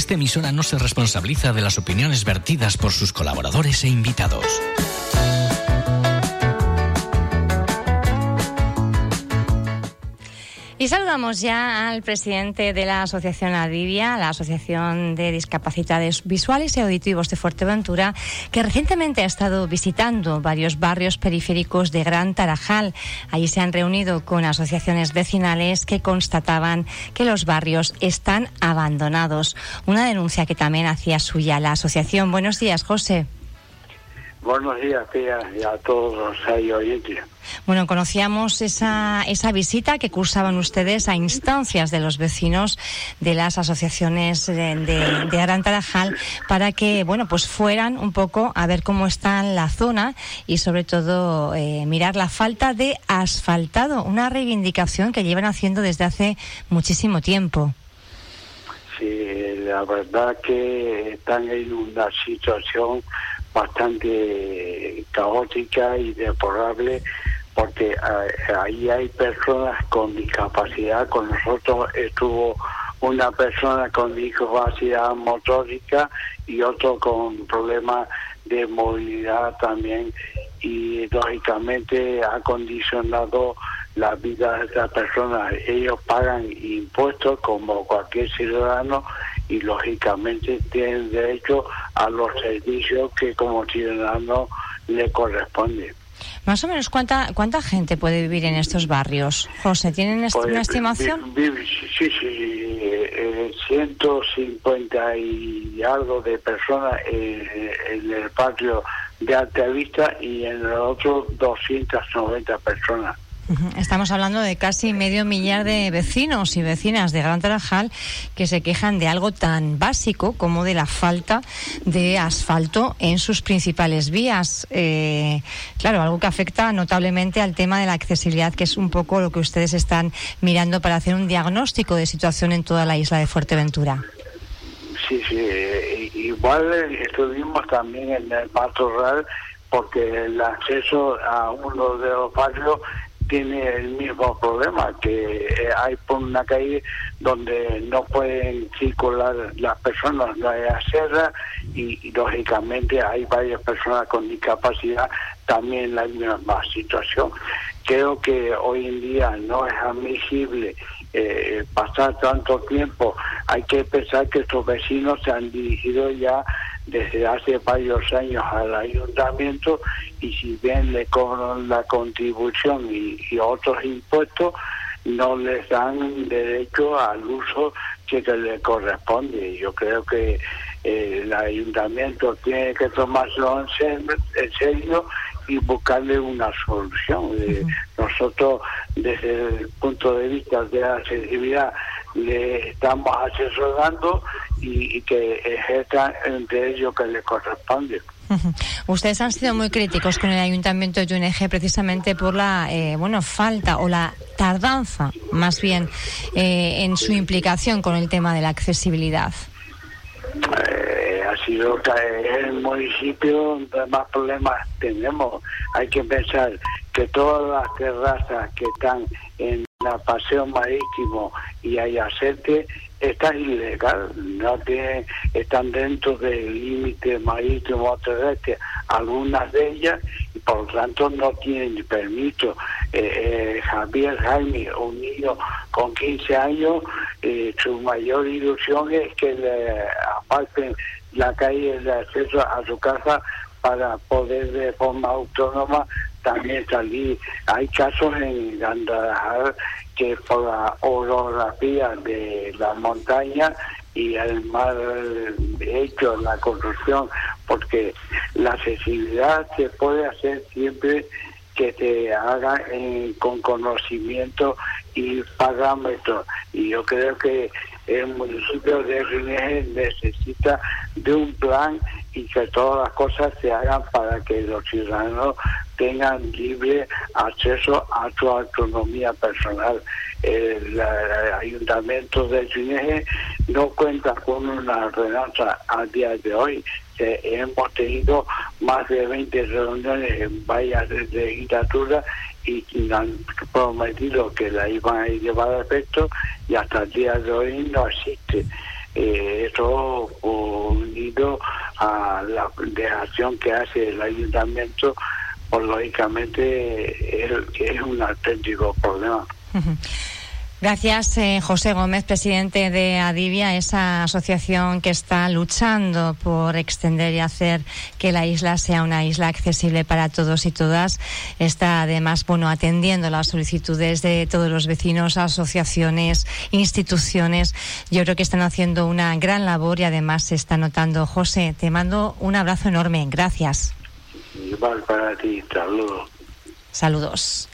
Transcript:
Esta emisora no se responsabiliza de las opiniones vertidas por sus colaboradores e invitados. Y saludamos ya al presidente de la Asociación Adivia, la Asociación de Discapacidades Visuales y Auditivos de Fuerteventura, que recientemente ha estado visitando varios barrios periféricos de Gran Tarajal. Allí se han reunido con asociaciones vecinales que constataban que los barrios están abandonados. Una denuncia que también hacía suya la asociación. Buenos días, José. Buenos días, tía, y a todos los oyentes. Bueno, conocíamos esa, esa visita que cursaban ustedes a instancias de los vecinos de las asociaciones de, de, Gran Tarajal para que, bueno, pues fueran un poco a ver cómo está la zona y sobre todo eh, mirar la falta de asfaltado, una reivindicación que llevan haciendo desde hace muchísimo tiempo. Sí, la verdad que están en una situación bastante caótica y deplorable porque eh, ahí hay personas con discapacidad. Con nosotros estuvo una persona con discapacidad motórica y otro con problemas de movilidad también y lógicamente ha condicionado la vida de estas personas. Ellos pagan impuestos como cualquier ciudadano y lógicamente tienen derecho a los servicios que como ciudadano le corresponden. Más o menos, ¿cuánta cuánta gente puede vivir en estos barrios? José, ¿tienen pues, una estimación? sí, sí, eh, 150 y algo de personas en, en el barrio de Altavista y en el otro 290 personas. Estamos hablando de casi medio millar de vecinos y vecinas de Gran Tarajal que se quejan de algo tan básico como de la falta de asfalto en sus principales vías. Eh, claro, algo que afecta notablemente al tema de la accesibilidad, que es un poco lo que ustedes están mirando para hacer un diagnóstico de situación en toda la isla de Fuerteventura. Sí, sí, eh, igual estuvimos también en el Pato Rural porque el acceso a uno de los barrios tiene el mismo problema, que eh, hay por una calle donde no pueden circular las personas, no hay acera y, lógicamente hay varias personas con discapacidad también en la misma situación. Creo que hoy en día no es admisible eh, pasar tanto tiempo. Hay que pensar que estos vecinos se han dirigido ya desde hace varios años al ayuntamiento y si bien le cobran la contribución y, otros impuestos, no les dan derecho al uso que le corresponde. Yo creo que eh, el ayuntamiento tiene que tomarlo en serio y buscarle una solución. Eh, nosotros, desde el punto de vista de la accesibilidad, le estamos asesorando y, que ejerzan entre ellos que le corresponde. Ustedes han sido muy críticos con el ayuntamiento de UNG precisamente por la eh, bueno falta o la tardanza, más bien, eh, en su implicación con el tema de la accesibilidad. Eh, ha sido el municipio donde más problemas tenemos. Hay que pensar que todas las terrazas que están en la paseo marítimo y Ayacete está ilegal, no tiene, están dentro del límite marítimo terrestre, algunas de ellas, y por lo tanto no tienen permiso. Eh, eh, Javier Jaime, un niño con 15 años, eh, su mayor ilusión es que le aparten la calle de acceso a su casa para poder de forma autónoma también salir. Hay casos en Gandalajara que por la orografía de la montaña y el mar hecho, la construcción, porque la accesibilidad se puede hacer siempre que se haga con conocimiento y parámetros. Y yo creo que el municipio de Rineje necesita de un plan y que todas las cosas se hagan para que los ciudadanos tengan libre acceso a su autonomía personal. El, ayuntamiento de Cineje no cuenta con una ordenanza a día de hoy. hemos tenido más de 20 reuniones en varias legislaturas y han prometido que la iban a llevar a efecto y hasta el día de hoy no existe. eh, eso unido a la dejación que hace el ayuntamiento, pues lógicamente es un auténtico problema. Gracias, eh, José Gómez, presidente de Adivia, esa asociación que está luchando por extender y hacer que la isla sea una isla accesible para todos y todas. Está además, bueno, atendiendo las solicitudes de todos los vecinos, asociaciones, instituciones. Yo creo que están haciendo una gran labor y además se está notando. José, te mando un abrazo enorme. Gracias. Igual para ti. Saludos. Saludos.